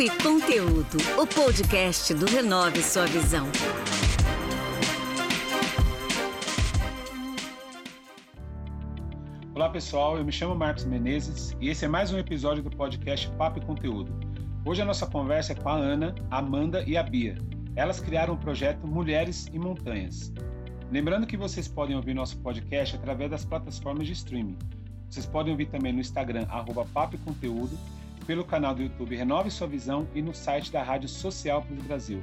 Papo e Conteúdo, o podcast do Renove Sua Visão. Olá pessoal, eu me chamo Marcos Menezes e esse é mais um episódio do podcast Papo e Conteúdo. Hoje a nossa conversa é com a Ana, a Amanda e a Bia. Elas criaram o projeto Mulheres e Montanhas. Lembrando que vocês podem ouvir nosso podcast através das plataformas de streaming. Vocês podem ouvir também no Instagram, arroba Papo e Conteúdo, pelo canal do YouTube Renove Sua Visão e no site da Rádio Social Plus Brasil.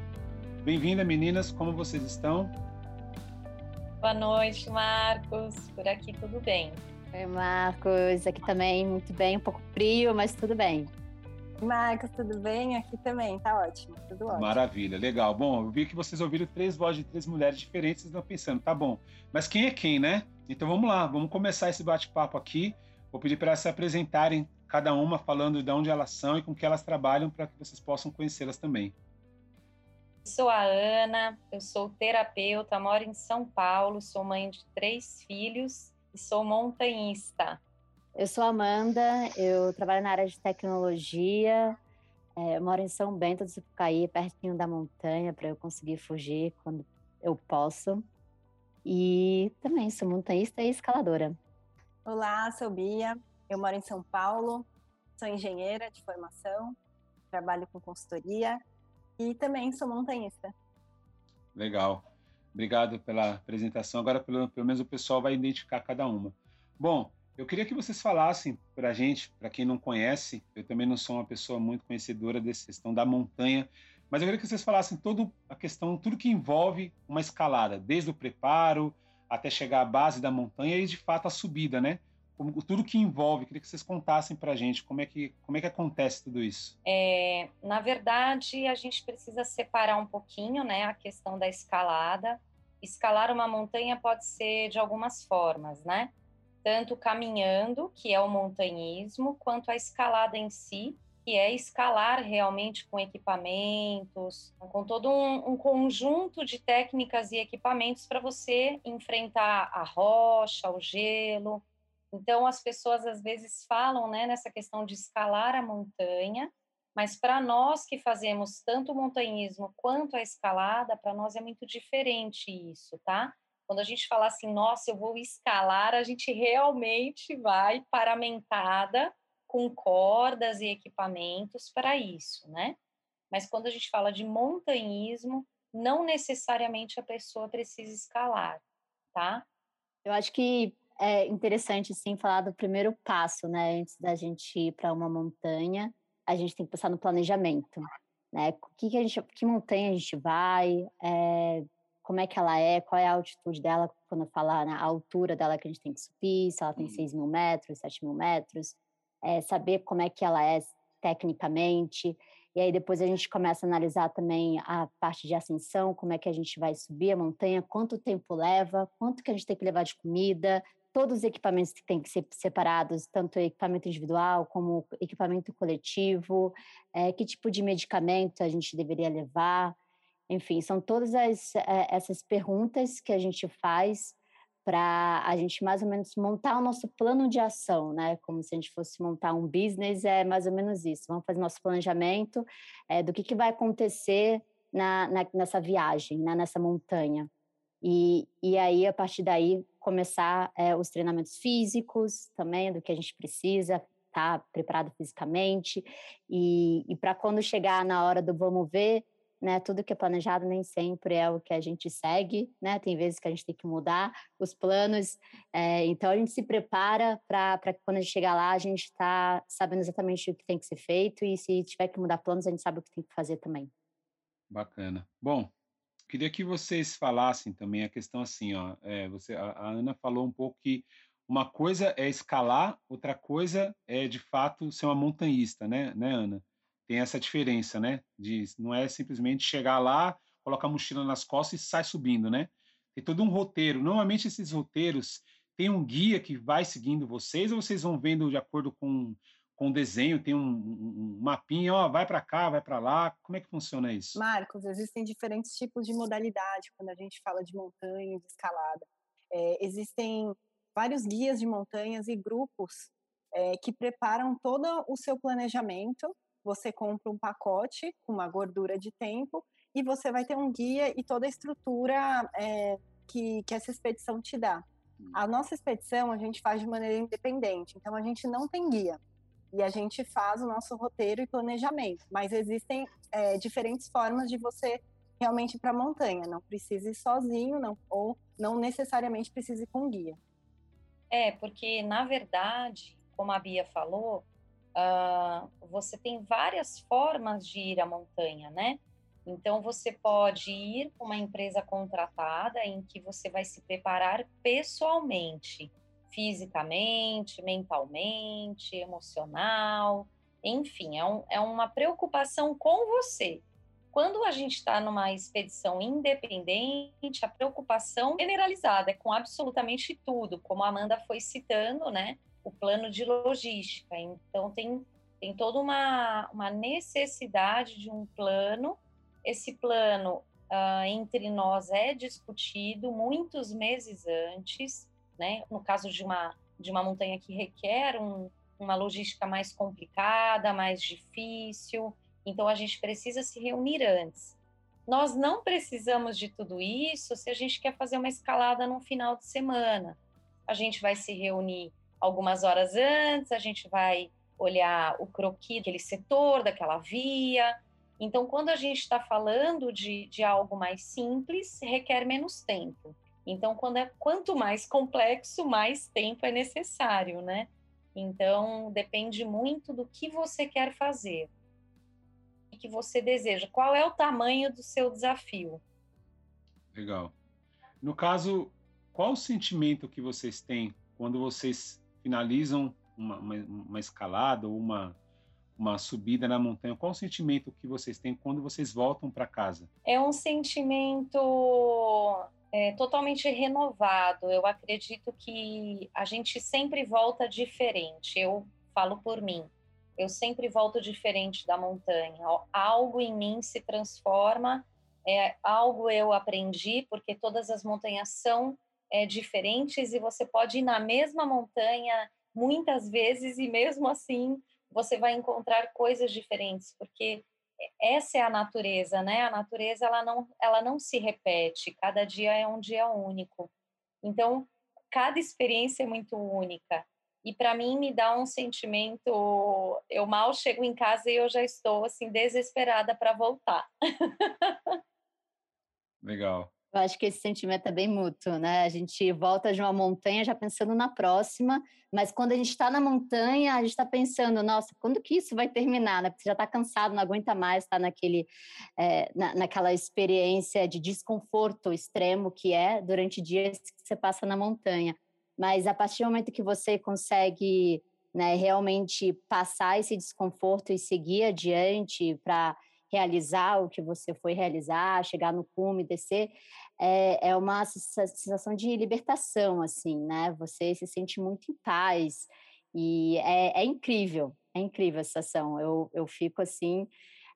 Bem-vinda, meninas, como vocês estão? Boa noite, Marcos. Por aqui tudo bem. Oi, Marcos. Aqui também muito bem, um pouco frio, mas tudo bem. Marcos, tudo bem? Aqui também, tá ótimo, tudo ótimo. Maravilha, legal. Bom, eu vi que vocês ouviram três vozes de três mulheres diferentes, estão pensando, tá bom, mas quem é quem, né? Então vamos lá, vamos começar esse bate-papo aqui. Vou pedir para elas se apresentarem, cada uma falando de onde elas são e com que elas trabalham, para que vocês possam conhecê-las também. Sou a Ana, eu sou terapeuta, moro em São Paulo, sou mãe de três filhos e sou montanhista. Eu sou Amanda, eu trabalho na área de tecnologia, é, moro em São Bento do Sapucaí, pertinho da montanha, para eu conseguir fugir quando eu posso. E também sou montanhista e escaladora. Olá, sou Bia, eu moro em São Paulo, sou engenheira de formação, trabalho com consultoria e também sou montanhista. Legal. Obrigado pela apresentação. Agora, pelo, pelo menos, o pessoal vai identificar cada uma. Bom, eu queria que vocês falassem para a gente, para quem não conhece, eu também não sou uma pessoa muito conhecedora dessa questão da montanha, mas eu queria que vocês falassem toda a questão, tudo que envolve uma escalada, desde o preparo até chegar à base da montanha e de fato a subida, né? Como, tudo que envolve, queria que vocês contassem para a gente como é que como é que acontece tudo isso. É, na verdade, a gente precisa separar um pouquinho, né, a questão da escalada. Escalar uma montanha pode ser de algumas formas, né? tanto caminhando, que é o montanhismo, quanto a escalada em si, que é escalar realmente com equipamentos, com todo um, um conjunto de técnicas e equipamentos para você enfrentar a rocha, o gelo. Então, as pessoas às vezes falam né, nessa questão de escalar a montanha, mas para nós que fazemos tanto o montanhismo quanto a escalada, para nós é muito diferente isso, tá? Quando a gente fala assim, nossa, eu vou escalar, a gente realmente vai paramentada com cordas e equipamentos para isso, né? Mas quando a gente fala de montanhismo, não necessariamente a pessoa precisa escalar, tá? Eu acho que é interessante, sim, falar do primeiro passo, né? Antes da gente ir para uma montanha, a gente tem que pensar no planejamento, né? Que, que, a gente, que montanha a gente vai, é, como é que ela é, qual é a altitude dela, quando eu falar na altura dela que a gente tem que subir, se ela tem 6 uhum. mil metros, 7 mil metros, é, saber como é que ela é tecnicamente, e aí depois a gente começa a analisar também a parte de ascensão, como é que a gente vai subir a montanha, quanto tempo leva, quanto que a gente tem que levar de comida, todos os equipamentos que têm que ser separados, tanto equipamento individual como equipamento coletivo, é, que tipo de medicamento a gente deveria levar, enfim, são todas as, é, essas perguntas que a gente faz para a gente mais ou menos montar o nosso plano de ação, né? Como se a gente fosse montar um business, é mais ou menos isso. Vamos fazer nosso planejamento é, do que, que vai acontecer na, na, nessa viagem, né? nessa montanha. E, e aí, a partir daí, começar é, os treinamentos físicos também, do que a gente precisa, estar tá preparado fisicamente. E, e para quando chegar na hora do vamos ver, né? Tudo que é planejado nem sempre é o que a gente segue, né? Tem vezes que a gente tem que mudar os planos, é, então a gente se prepara para que quando a gente chegar lá a gente está sabendo exatamente o que tem que ser feito e se tiver que mudar planos a gente sabe o que tem que fazer também. Bacana. Bom, queria que vocês falassem também a questão assim, ó, é, você, a, a Ana falou um pouco que uma coisa é escalar, outra coisa é de fato ser uma montanhista, né, né, Ana? tem essa diferença, né? De não é simplesmente chegar lá, colocar a mochila nas costas e sai subindo, né? Tem todo um roteiro. Normalmente esses roteiros tem um guia que vai seguindo vocês ou vocês vão vendo de acordo com com desenho, tem um, um, mapinha, ó, vai para cá, vai para lá. Como é que funciona isso? Marcos, existem diferentes tipos de modalidade quando a gente fala de montanha, de escalada. É, existem vários guias de montanhas e grupos é, que preparam todo o seu planejamento você compra um pacote com uma gordura de tempo e você vai ter um guia e toda a estrutura é, que, que essa expedição te dá. A nossa expedição a gente faz de maneira independente, então a gente não tem guia e a gente faz o nosso roteiro e planejamento. Mas existem é, diferentes formas de você realmente ir para a montanha. Não precisa ir sozinho, não, ou não necessariamente precisa ir com guia. É, porque na verdade, como a Bia falou, uh, você tem várias formas de ir à montanha, né? Então, você pode ir com uma empresa contratada em que você vai se preparar pessoalmente, fisicamente, mentalmente, emocional, enfim, é, um, é uma preocupação com você. Quando a gente está numa expedição independente, a preocupação generalizada é com absolutamente tudo, como a Amanda foi citando, né? O plano de logística. Então, tem, tem toda uma, uma necessidade de um plano esse plano uh, entre nós é discutido muitos meses antes, né? No caso de uma de uma montanha que requer um, uma logística mais complicada, mais difícil, então a gente precisa se reunir antes. Nós não precisamos de tudo isso se a gente quer fazer uma escalada no final de semana. A gente vai se reunir algumas horas antes, a gente vai olhar o croquis daquele setor, daquela via, então, quando a gente está falando de, de algo mais simples, requer menos tempo. Então, quando é, quanto mais complexo, mais tempo é necessário, né? Então, depende muito do que você quer fazer, o que você deseja, qual é o tamanho do seu desafio. Legal. No caso, qual o sentimento que vocês têm quando vocês finalizam uma, uma, uma escalada ou uma, uma subida na montanha, qual o sentimento que vocês têm quando vocês voltam para casa? É um sentimento é, totalmente renovado. Eu acredito que a gente sempre volta diferente. Eu falo por mim. Eu sempre volto diferente da montanha. Algo em mim se transforma, é, algo eu aprendi, porque todas as montanhas são é, diferentes e você pode ir na mesma montanha muitas vezes e mesmo assim você vai encontrar coisas diferentes, porque essa é a natureza, né? A natureza ela não, ela não se repete, cada dia é um dia único. Então, cada experiência é muito única. E para mim me dá um sentimento, eu mal chego em casa e eu já estou assim desesperada para voltar. Legal. Eu acho que esse sentimento é bem mútuo, né? A gente volta de uma montanha já pensando na próxima, mas quando a gente está na montanha, a gente está pensando, nossa, quando que isso vai terminar? Né? Porque você já está cansado, não aguenta mais estar tá naquele, é, na, naquela experiência de desconforto extremo que é durante dias que você passa na montanha. Mas a partir do momento que você consegue né, realmente passar esse desconforto e seguir adiante para realizar o que você foi realizar, chegar no cume, descer, é, é uma sensação de libertação, assim, né? Você se sente muito em paz e é, é incrível, é incrível a sensação. Eu, eu fico assim,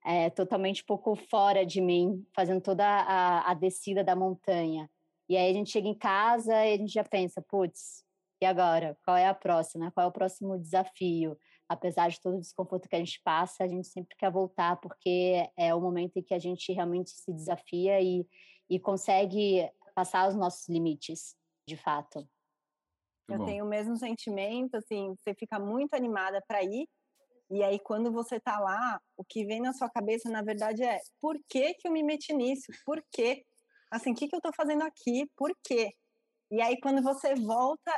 é, totalmente pouco fora de mim, fazendo toda a, a descida da montanha. E aí a gente chega em casa e a gente já pensa, putz, e agora? Qual é a próxima? Qual é o próximo desafio? Apesar de todo o desconforto que a gente passa, a gente sempre quer voltar, porque é o momento em que a gente realmente se desafia e, e consegue passar os nossos limites, de fato. Eu tenho o mesmo sentimento, assim, você fica muito animada para ir, e aí quando você tá lá, o que vem na sua cabeça, na verdade, é por que que eu me meti nisso? Por quê? Assim, o que que eu tô fazendo aqui? Por quê? E aí, quando você volta,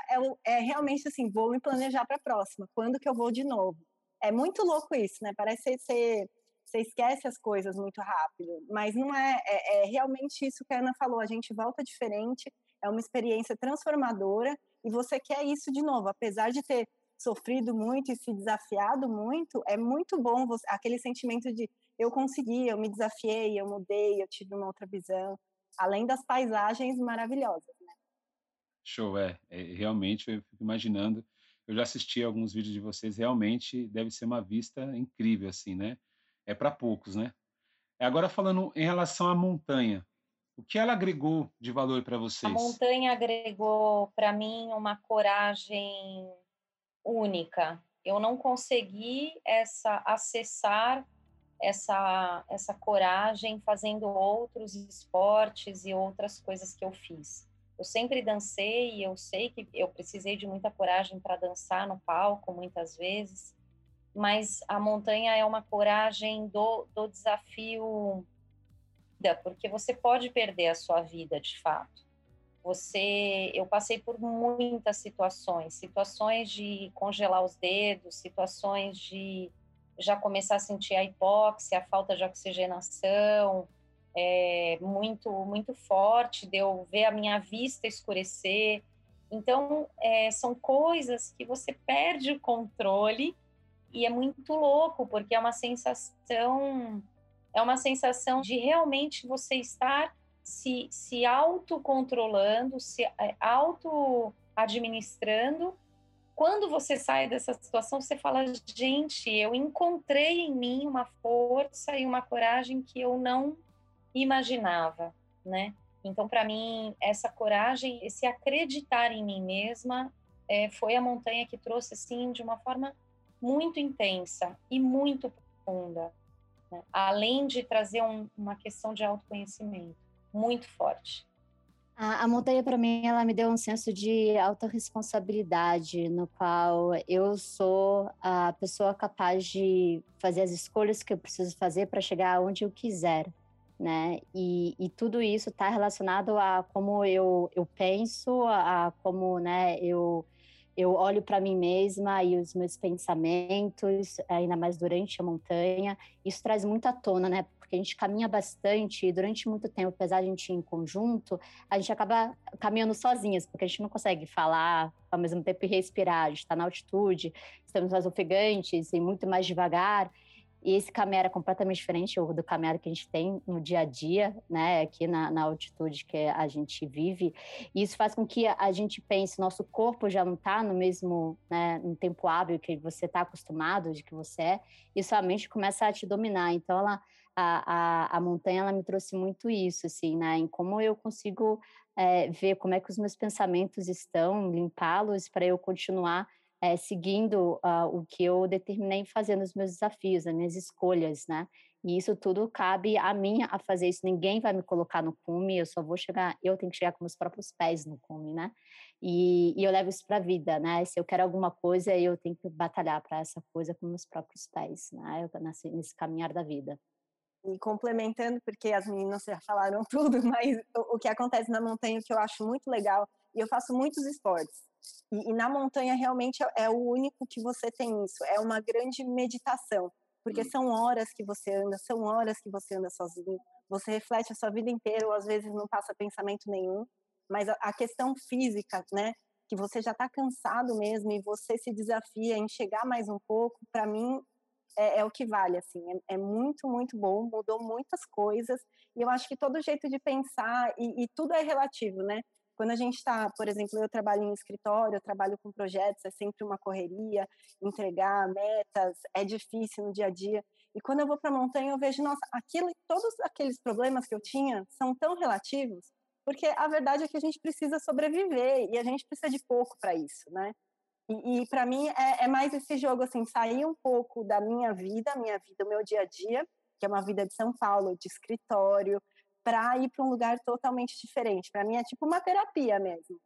é, é realmente assim, vou me planejar para a próxima. Quando que eu vou de novo? É muito louco isso, né? Parece você, você esquece as coisas muito rápido. Mas não é, é, é realmente isso que a Ana falou. A gente volta diferente, é uma experiência transformadora e você quer isso de novo. Apesar de ter sofrido muito e se desafiado muito, é muito bom você, aquele sentimento de eu consegui, eu me desafiei, eu mudei, eu tive uma outra visão, além das paisagens maravilhosas. Show, é, é, realmente eu fico imaginando. Eu já assisti alguns vídeos de vocês, realmente deve ser uma vista incrível, assim, né? É para poucos, né? Agora falando em relação à montanha, o que ela agregou de valor para vocês? A montanha agregou para mim uma coragem única. eu não consegui essa acessar essa essa coragem fazendo outros esportes e outras coisas que eu fiz. Eu sempre dancei e eu sei que eu precisei de muita coragem para dançar no palco muitas vezes, mas a montanha é uma coragem do, do desafio, porque você pode perder a sua vida de fato. Você, eu passei por muitas situações, situações de congelar os dedos, situações de já começar a sentir a hipóxia, a falta de oxigenação, é, muito muito forte, de eu ver a minha vista escurecer. Então, é, são coisas que você perde o controle e é muito louco, porque é uma sensação é uma sensação de realmente você estar se, se autocontrolando, se é, auto-administrando. Quando você sai dessa situação, você fala: gente, eu encontrei em mim uma força e uma coragem que eu não imaginava, né? Então, para mim, essa coragem, esse acreditar em mim mesma, é, foi a montanha que trouxe, assim, de uma forma muito intensa e muito profunda, né? além de trazer um, uma questão de autoconhecimento muito forte. A, a montanha, para mim, ela me deu um senso de autorresponsabilidade, no qual eu sou a pessoa capaz de fazer as escolhas que eu preciso fazer para chegar onde eu quiser, né? E, e tudo isso está relacionado a como eu, eu penso, a, a como, né, eu eu olho para mim mesma e os meus pensamentos, ainda mais durante a montanha, isso traz muito à tona, né? Porque a gente caminha bastante e durante muito tempo, apesar de a gente ir em conjunto, a gente acaba caminhando sozinhas, porque a gente não consegue falar ao mesmo tempo e respirar. A gente está na altitude, estamos mais ofegantes e muito mais devagar. E esse caminhar era completamente diferente do caminhar que a gente tem no dia a dia, né, aqui na, na altitude que a gente vive. E isso faz com que a gente pense, nosso corpo já não está no mesmo, né, no tempo hábil que você está acostumado, de que você é, e sua mente começa a te dominar. Então, ela, a, a, a montanha, ela me trouxe muito isso, assim, né, em como eu consigo é, ver como é que os meus pensamentos estão, limpá-los para eu continuar é, seguindo uh, o que eu determinei fazer nos meus desafios, as minhas escolhas, né? E isso tudo cabe a mim a fazer isso. Ninguém vai me colocar no cume, eu só vou chegar, eu tenho que chegar com meus próprios pés no cume, né? E, e eu levo isso para a vida, né? Se eu quero alguma coisa, eu tenho que batalhar para essa coisa com meus próprios pés, né? Eu nesse, nesse caminhar da vida. E complementando, porque as meninas já falaram tudo, mas o, o que acontece na montanha, que eu acho muito legal, e eu faço muitos esportes, e, e, na montanha realmente é, é, o único que você tem isso. É uma grande meditação, porque hum. são horas que você anda, são horas que você anda sozinho. Você reflete a sua vida inteira, ou às vezes não passa pensamento nenhum. Mas a, a questão física, né? Que você já está cansado mesmo e você se desafia em chegar mais um pouco. Para mim é, é, o que vale, assim. É, é, muito, muito bom. Mudou muitas coisas. E eu acho que todo jeito de pensar e, e tudo é relativo, né? Quando a gente está, por exemplo, eu trabalho em escritório, eu trabalho com projetos, é sempre uma correria, entregar metas, é difícil no dia a dia. E quando eu vou para a montanha, eu vejo, nossa, aquilo, todos aqueles problemas que eu tinha são tão relativos, porque a verdade é que a gente precisa sobreviver e a gente precisa de pouco para isso, né? E, e para mim é, é, mais esse jogo, assim, sair um pouco da minha vida, minha vida, o meu dia a dia, que é uma vida de São Paulo, de escritório, para ir para um lugar totalmente diferente. Para mim é tipo uma terapia mesmo.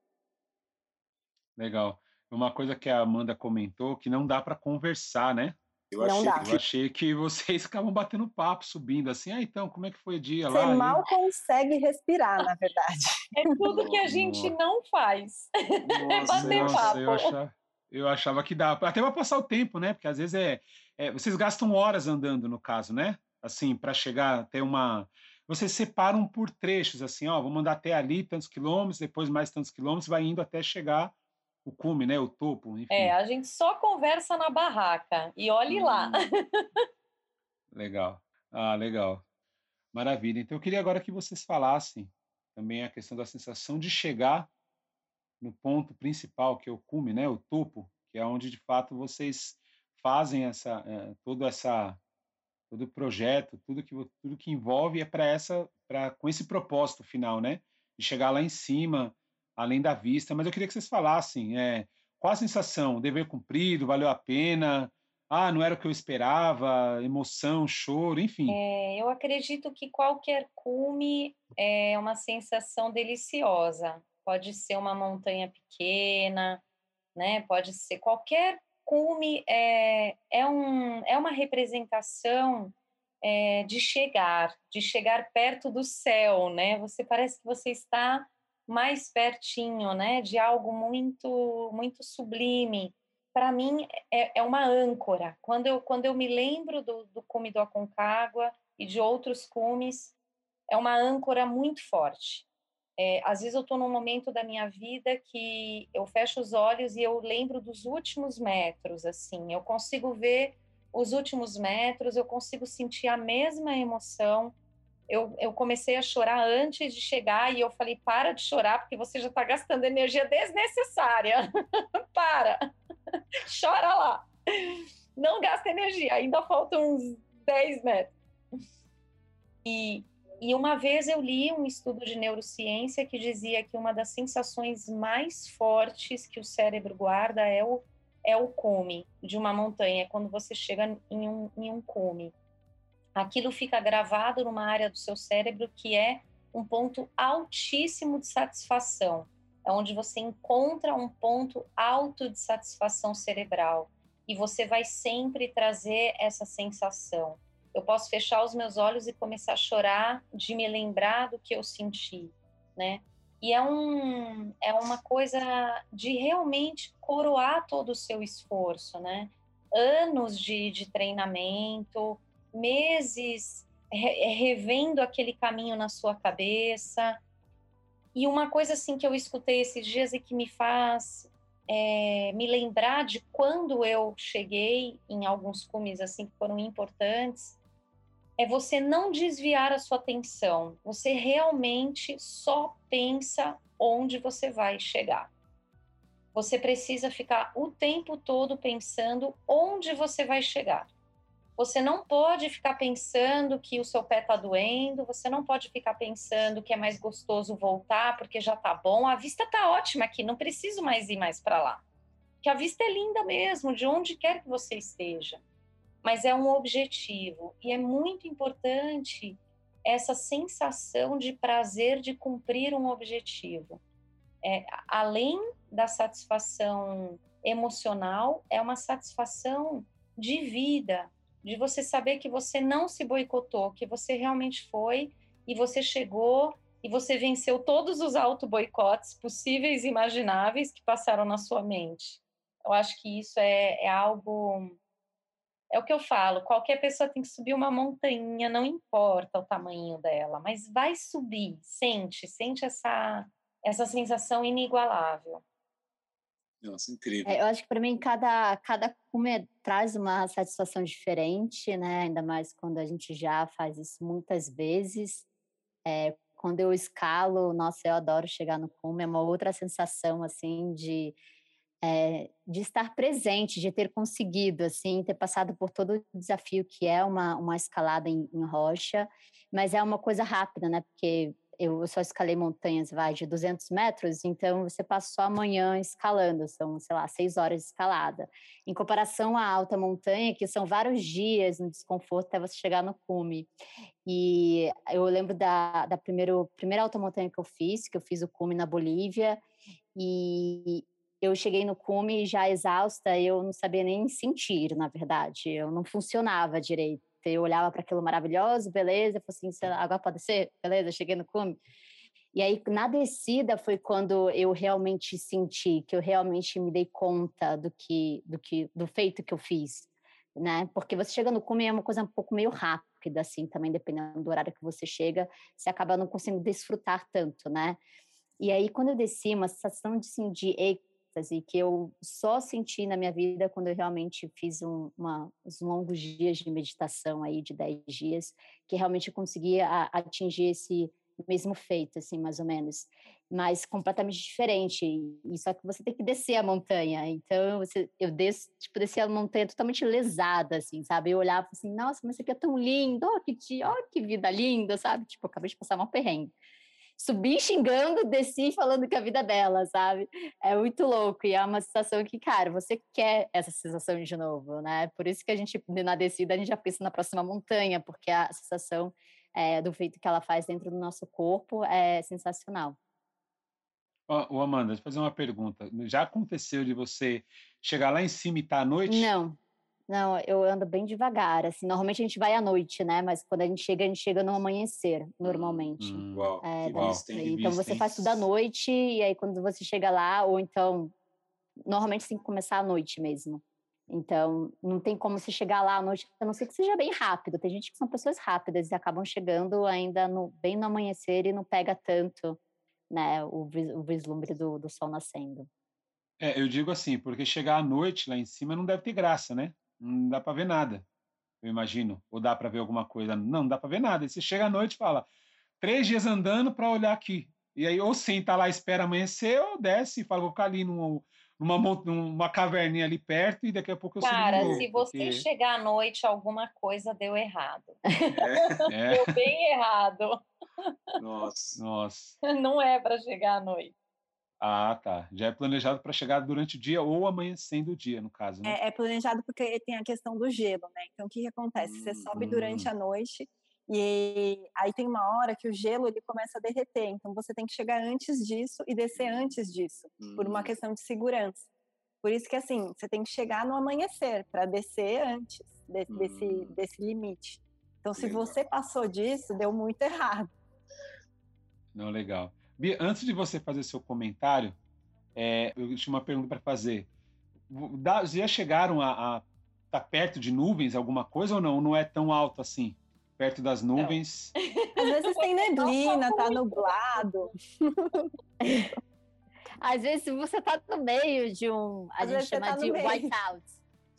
Legal. Uma coisa que a Amanda comentou que não dá para conversar, né? Eu não achei, dá. eu achei que vocês ficavam batendo papo, subindo assim. Ah, então, como é que foi o dia Você lá? Você mal e... consegue respirar, na verdade. É tudo que a gente não faz. é bater nossa, papo. Eu achava, eu achava que dá. Até para passar o tempo, né? Porque às vezes é, é, Vocês gastam horas andando, no caso, né? Assim, para chegar até uma vocês separam por trechos, assim, ó, vamos andar até ali tantos quilômetros, depois mais tantos quilômetros, vai indo até chegar o cume, né, o topo, enfim. É, a gente só conversa na barraca e olhe hum. lá. legal. Ah, legal. Maravilha. Então eu queria agora que vocês falassem também a questão da sensação de chegar no ponto principal, que é o cume, né, o topo, que é onde de fato vocês fazem essa é, toda essa todo o projeto, tudo que tudo que envolve é para essa para com esse propósito final, né? De chegar lá em cima, além da vista. Mas eu queria que vocês falassem, é, qual a sensação? Dever cumprido, valeu a pena? Ah, não era o que eu esperava, emoção, choro, enfim. É, eu acredito que qualquer cume é uma sensação deliciosa. Pode ser uma montanha pequena, né? Pode ser qualquer cume é, é, um, é uma representação é, de chegar, de chegar perto do céu, né? Você parece que você está mais pertinho, né? De algo muito, muito sublime. Para mim é, é, uma âncora. Quando eu, quando eu me lembro do, do cume do Aconcagua e de outros cumes, é uma âncora muito forte. É, às vezes eu estou num momento da minha vida que eu fecho os olhos e eu lembro dos últimos metros, assim, eu consigo ver os últimos metros, eu consigo sentir a mesma emoção. Eu, eu comecei a chorar antes de chegar e eu falei: para de chorar, porque você já está gastando energia desnecessária. para! Chora lá! Não gasta energia, ainda faltam uns 10 metros. E e uma vez eu li um estudo de neurociência que dizia que uma das sensações mais fortes que o cérebro guarda é o, é o cume de uma montanha, é quando você chega em um, em um cume. Aquilo fica gravado numa área do seu cérebro que é um ponto altíssimo de satisfação, é onde você encontra um ponto alto de satisfação cerebral. E você vai sempre trazer essa sensação eu posso fechar os meus olhos e começar a chorar de me lembrar do que eu senti, né? E é, um, é uma coisa de realmente coroar todo o seu esforço, né? Anos de, de treinamento, meses re, revendo aquele caminho na sua cabeça. E uma coisa assim que eu escutei esses dias e que me faz é, me lembrar de quando eu cheguei em alguns cumes assim que foram importantes é você não desviar a sua atenção. Você realmente só pensa onde você vai chegar. Você precisa ficar o tempo todo pensando onde você vai chegar. Você não pode ficar pensando que o seu pé está doendo, você não pode ficar pensando que é mais gostoso voltar porque já está bom. A vista está ótima aqui, não preciso mais ir mais para lá. Que a vista é linda mesmo, de onde quer que você esteja mas é um objetivo. E é muito importante essa sensação de prazer de cumprir um objetivo. É, além da satisfação emocional, é uma satisfação de vida, de você saber que você não se boicotou, que você realmente foi e você chegou e você venceu todos os auto-boicotes possíveis e imagináveis que passaram na sua mente. Eu acho que isso é, é algo é o que eu falo, qualquer pessoa tem que subir uma montanha, não importa o tamanho dela, mas vai subir, sente, sente essa, essa sensação inigualável. Nossa, incrível. É, eu acho que para mim cada, cada cume traz uma satisfação diferente, né? Ainda mais quando a gente já faz isso muitas vezes. É, quando eu escalo, nossa, eu adoro chegar no cume, é uma outra sensação assim de é, de estar presente, de ter conseguido, assim, ter passado por todo o desafio que é uma, uma escalada em, em rocha, mas é uma coisa rápida, né? Porque eu só escalei montanhas, vai, de 200 metros, então você passa só amanhã escalando, são, sei lá, seis horas de escalada. Em comparação à alta montanha, que são vários dias no desconforto até você chegar no cume. E eu lembro da, da primeiro, primeira alta montanha que eu fiz, que eu fiz o cume na Bolívia, e, eu cheguei no cume já exausta, eu não sabia nem sentir, na verdade, eu não funcionava direito. Eu olhava para aquilo maravilhoso, beleza, falei assim, agora pode ser, beleza, cheguei no cume. E aí, na descida, foi quando eu realmente senti, que eu realmente me dei conta do que, do que, do feito que eu fiz, né? Porque você chega no cume é uma coisa um pouco meio rápida, assim, também dependendo do horário que você chega, você acaba não conseguindo desfrutar tanto, né? E aí, quando eu desci, uma sensação de, assim, de êxtase que eu só senti na minha vida quando eu realmente fiz um, uma, uns longos dias de meditação aí de 10 dias, que realmente eu conseguia atingir esse mesmo feito, assim, mais ou menos, mas completamente diferente. E só que você tem que descer a montanha. Então, você, eu desço, tipo, desci a montanha totalmente lesada, assim, sabe? Eu olhava assim, nossa, mas isso aqui é tão lindo, oh, que, dia, oh, que vida linda, sabe? Tipo, acabei de passar uma perrengue. Subi xingando, desci falando que a vida é bela, sabe? É muito louco e é uma sensação que, cara, você quer essa sensação de novo, né? Por isso que a gente, na descida, a gente já pensa na próxima montanha, porque a sensação é, do feito que ela faz dentro do nosso corpo é sensacional. Ô, Amanda, deixa eu fazer uma pergunta. Já aconteceu de você chegar lá em cima e estar tá à noite? Não, não, eu ando bem devagar, assim, normalmente a gente vai à noite, né, mas quando a gente chega, a gente chega no amanhecer, normalmente. Hum, uau, é, uau. então você faz tudo à noite, e aí quando você chega lá, ou então, normalmente tem que começar à noite mesmo. Então, não tem como você chegar lá à noite, a não ser que seja bem rápido. Tem gente que são pessoas rápidas e acabam chegando ainda no, bem no amanhecer e não pega tanto, né, o, o vislumbre do, do sol nascendo. É, eu digo assim, porque chegar à noite lá em cima não deve ter graça, né? Não dá para ver nada, eu imagino. Ou dá para ver alguma coisa? Não, não dá para ver nada. E você chega à noite e fala, três dias andando para olhar aqui. E aí, ou senta lá, espera amanhecer, ou desce e fala, vou ficar ali numa, numa, numa caverninha ali perto e daqui a pouco eu Cara, subo se você porque... chegar à noite, alguma coisa deu errado. É. Deu bem errado. Nossa. Nossa. Não é para chegar à noite. Ah, tá. Já é planejado para chegar durante o dia ou amanhecendo o dia, no caso. Né? É, é, planejado porque tem a questão do gelo, né? Então, o que, que acontece? Você sobe durante hum. a noite e aí tem uma hora que o gelo ele começa a derreter. Então, você tem que chegar antes disso e descer antes disso, por uma hum. questão de segurança. Por isso que, assim, você tem que chegar no amanhecer para descer antes desse, desse, hum. desse limite. Então, se você passou disso, deu muito errado. Não, legal. Bia, antes de você fazer seu comentário, é, eu tinha uma pergunta para fazer. Da, já chegaram a estar tá perto de nuvens, alguma coisa ou não? Não é tão alto assim? Perto das nuvens? Não. Às vezes tem neblina, tá nublado. Às vezes você tá no meio de um. A Às gente chama tá de whiteout.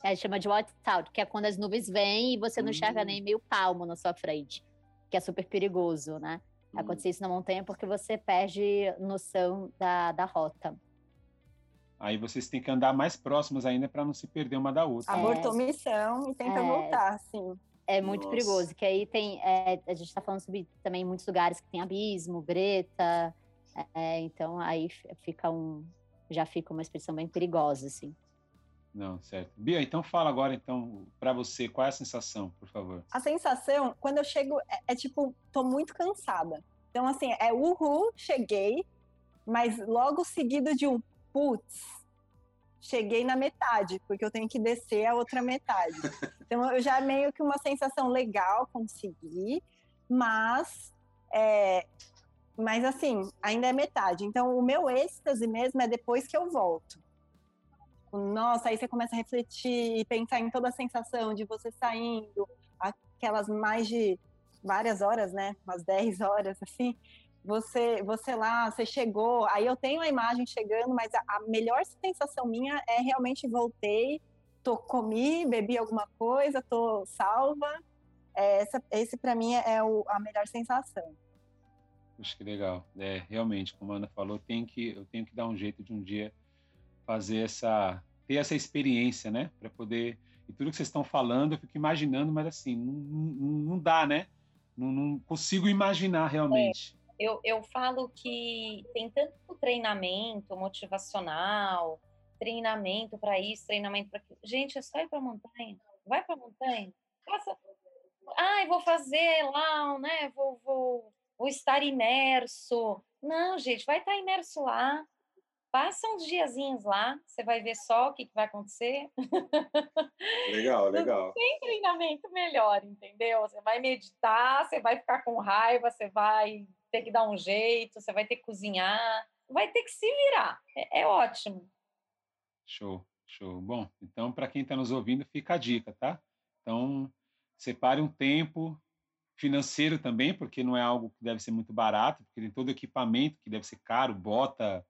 A gente chama de whiteout, que é quando as nuvens vêm e você não enxerga hum. nem meio palmo na sua frente. Que é super perigoso, né? Hum. Acontecer isso na montanha porque você perde noção da, da rota. Aí vocês têm que andar mais próximas ainda para não se perder uma da outra. Abortou é, missão e tenta é, voltar, sim. É muito Nossa. perigoso, que aí tem. É, a gente está falando sobre também muitos lugares que tem abismo, greta. É, então aí fica um. Já fica uma expressão bem perigosa, assim. Não, certo. Bia, então fala agora, então, para você, qual é a sensação, por favor? A sensação, quando eu chego, é, é, tipo, tô muito cansada. Então, assim, é uhul, cheguei, mas logo seguido de um putz, cheguei na metade, porque eu tenho que descer a outra metade. Então, eu já meio que uma sensação legal, consegui, mas, é, mas assim, ainda é metade. Então, o meu êxtase mesmo é depois que eu volto. Nossa, aí você começa a refletir e pensar em toda a sensação de você saindo, aquelas mais de várias horas, né? Umas 10 horas, assim. Você, você lá, você chegou, aí eu tenho a imagem chegando, mas a, a melhor sensação minha é realmente voltei, tô comi, bebi alguma coisa, tô salva. É, essa, esse para mim é o, a melhor sensação. Acho que legal. É, realmente, como a Ana falou, tem que, eu tenho que dar um jeito de um dia fazer essa ter essa experiência, né, para poder e tudo que vocês estão falando eu fico imaginando, mas assim não, não, não dá, né? Não, não, consigo imaginar realmente. É, eu, eu falo que tem tanto treinamento motivacional, treinamento para isso, treinamento para aquilo. Gente, é só ir para montanha. Vai para montanha. Faça. Ai, vou fazer lá, né? Vou, vou, vou estar imerso. Não, gente, vai estar imerso lá Passa uns diazinhos lá, você vai ver só o que, que vai acontecer. Legal, legal. Tem treinamento melhor, entendeu? Você vai meditar, você vai ficar com raiva, você vai ter que dar um jeito, você vai ter que cozinhar, vai ter que se virar. É, é ótimo. Show, show. Bom, então para quem está nos ouvindo, fica a dica, tá? Então, separe um tempo financeiro também, porque não é algo que deve ser muito barato, porque tem todo o equipamento que deve ser caro, bota,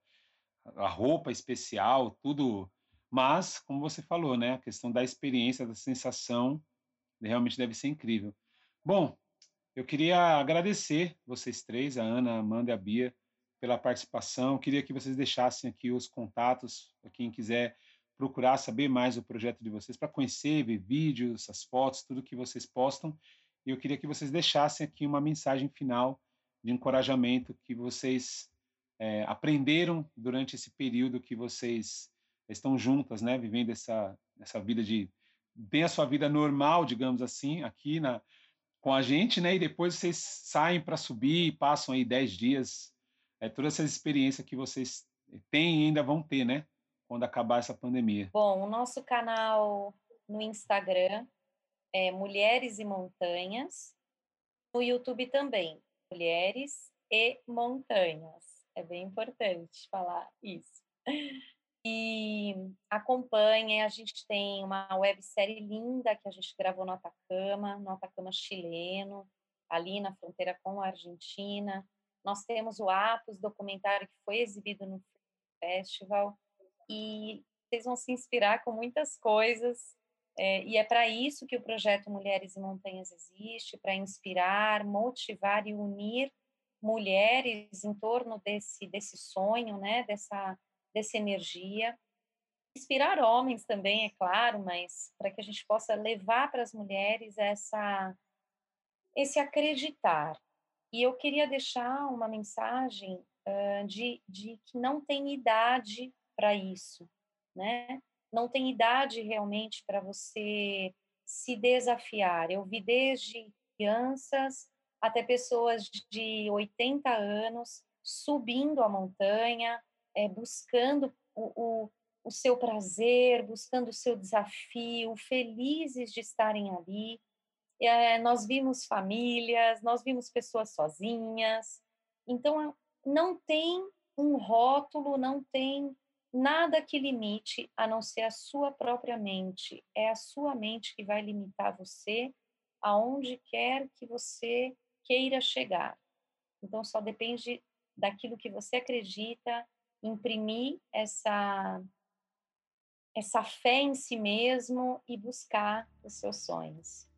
a roupa especial, tudo. Mas, como você falou, né, a questão da experiência, da sensação, realmente deve ser incrível. Bom, eu queria agradecer vocês três, a Ana, a Amanda e a Bia, pela participação. Eu queria que vocês deixassem aqui os contatos para quem quiser procurar saber mais o projeto de vocês, para conhecer, ver vídeos, as fotos, tudo que vocês postam. E eu queria que vocês deixassem aqui uma mensagem final de encorajamento que vocês é, aprenderam durante esse período que vocês estão juntas, né, vivendo essa essa vida de bem a sua vida normal, digamos assim, aqui na com a gente, né, e depois vocês saem para subir, passam aí 10 dias, é toda essa experiência que vocês têm e ainda vão ter, né, quando acabar essa pandemia. Bom, o nosso canal no Instagram é Mulheres e Montanhas, no YouTube também, Mulheres e Montanhas. É bem importante falar isso. E acompanhem, a gente tem uma websérie linda que a gente gravou no Atacama, no Atacama chileno, ali na fronteira com a Argentina. Nós temos o Atos, documentário que foi exibido no festival, e vocês vão se inspirar com muitas coisas. É, e é para isso que o projeto Mulheres e Montanhas existe para inspirar, motivar e unir mulheres em torno desse desse sonho, né, dessa dessa energia. Inspirar homens também, é claro, mas para que a gente possa levar para as mulheres essa esse acreditar. E eu queria deixar uma mensagem uh, de, de que não tem idade para isso, né? Não tem idade realmente para você se desafiar. Eu vi desde crianças até pessoas de 80 anos subindo a montanha, é, buscando o, o, o seu prazer, buscando o seu desafio, felizes de estarem ali. É, nós vimos famílias, nós vimos pessoas sozinhas. Então, não tem um rótulo, não tem nada que limite a não ser a sua própria mente. É a sua mente que vai limitar você aonde quer que você queira chegar. Então, só depende daquilo que você acredita, imprimir essa essa fé em si mesmo e buscar os seus sonhos.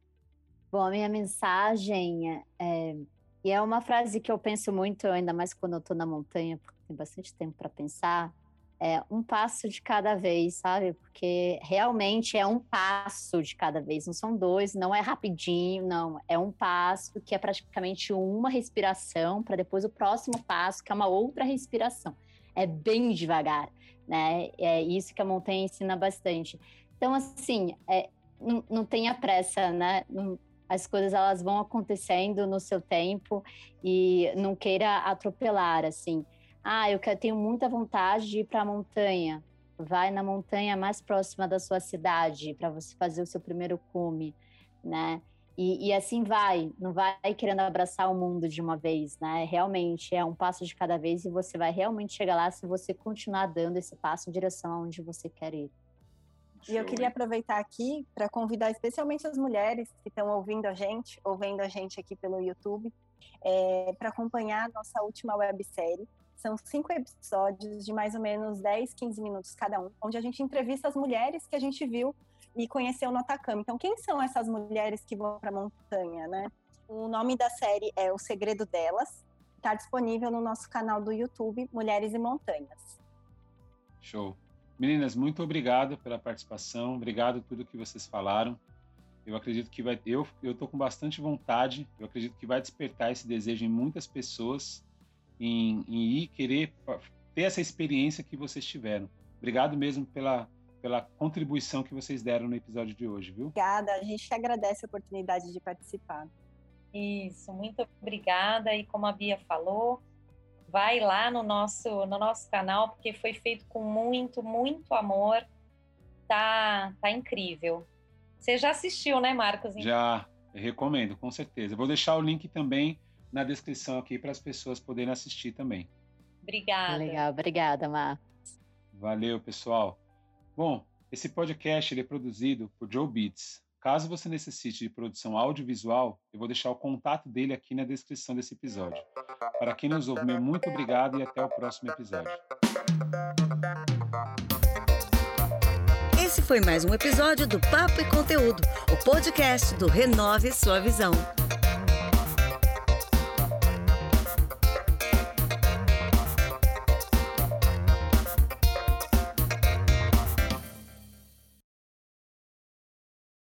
Bom, a minha mensagem é, e é uma frase que eu penso muito, ainda mais quando eu estou na montanha, porque tem bastante tempo para pensar, é um passo de cada vez, sabe? Porque realmente é um passo de cada vez, não são dois, não é rapidinho, não, é um passo que é praticamente uma respiração para depois o próximo passo, que é uma outra respiração. É bem devagar, né? É isso que a montanha ensina bastante. Então, assim, é, não, não tenha pressa, né? Não, as coisas elas vão acontecendo no seu tempo e não queira atropelar, assim. Ah, eu quero, tenho muita vontade de ir para a montanha. Vai na montanha mais próxima da sua cidade para você fazer o seu primeiro cume, né? E, e, assim vai, não vai querendo abraçar o mundo de uma vez, né? Realmente é um passo de cada vez e você vai realmente chegar lá se você continuar dando esse passo em direção aonde você quer ir. E eu queria aproveitar aqui para convidar especialmente as mulheres que estão ouvindo a gente, ouvindo a gente aqui pelo YouTube, é, para acompanhar a nossa última websérie, são cinco episódios de mais ou menos 10, 15 minutos cada um, onde a gente entrevista as mulheres que a gente viu e conheceu no Atacama. Então, quem são essas mulheres que vão para a montanha, né? O nome da série é O Segredo Delas. Está disponível no nosso canal do YouTube, Mulheres e Montanhas. Show. Meninas, muito obrigado pela participação, obrigado por tudo que vocês falaram. Eu acredito que vai, eu tô com bastante vontade. Eu acredito que vai despertar esse desejo em muitas pessoas em, em ir querer ter essa experiência que vocês tiveram. Obrigado mesmo pela, pela contribuição que vocês deram no episódio de hoje, viu? Obrigada, a gente agradece a oportunidade de participar. Isso, muito obrigada. E como a Bia falou, vai lá no nosso, no nosso canal, porque foi feito com muito, muito amor. Tá, tá incrível. Você já assistiu, né, Marcos? Já, recomendo, com certeza. vou deixar o link também na descrição aqui para as pessoas poderem assistir também. Obrigada. Legal, obrigada, Marcos. Valeu, pessoal. Bom, esse podcast ele é produzido por Joe Beats. Caso você necessite de produção audiovisual, eu vou deixar o contato dele aqui na descrição desse episódio. Para quem nos ouve, muito obrigado e até o próximo episódio. Esse foi mais um episódio do Papo e Conteúdo, o podcast do Renove Sua Visão.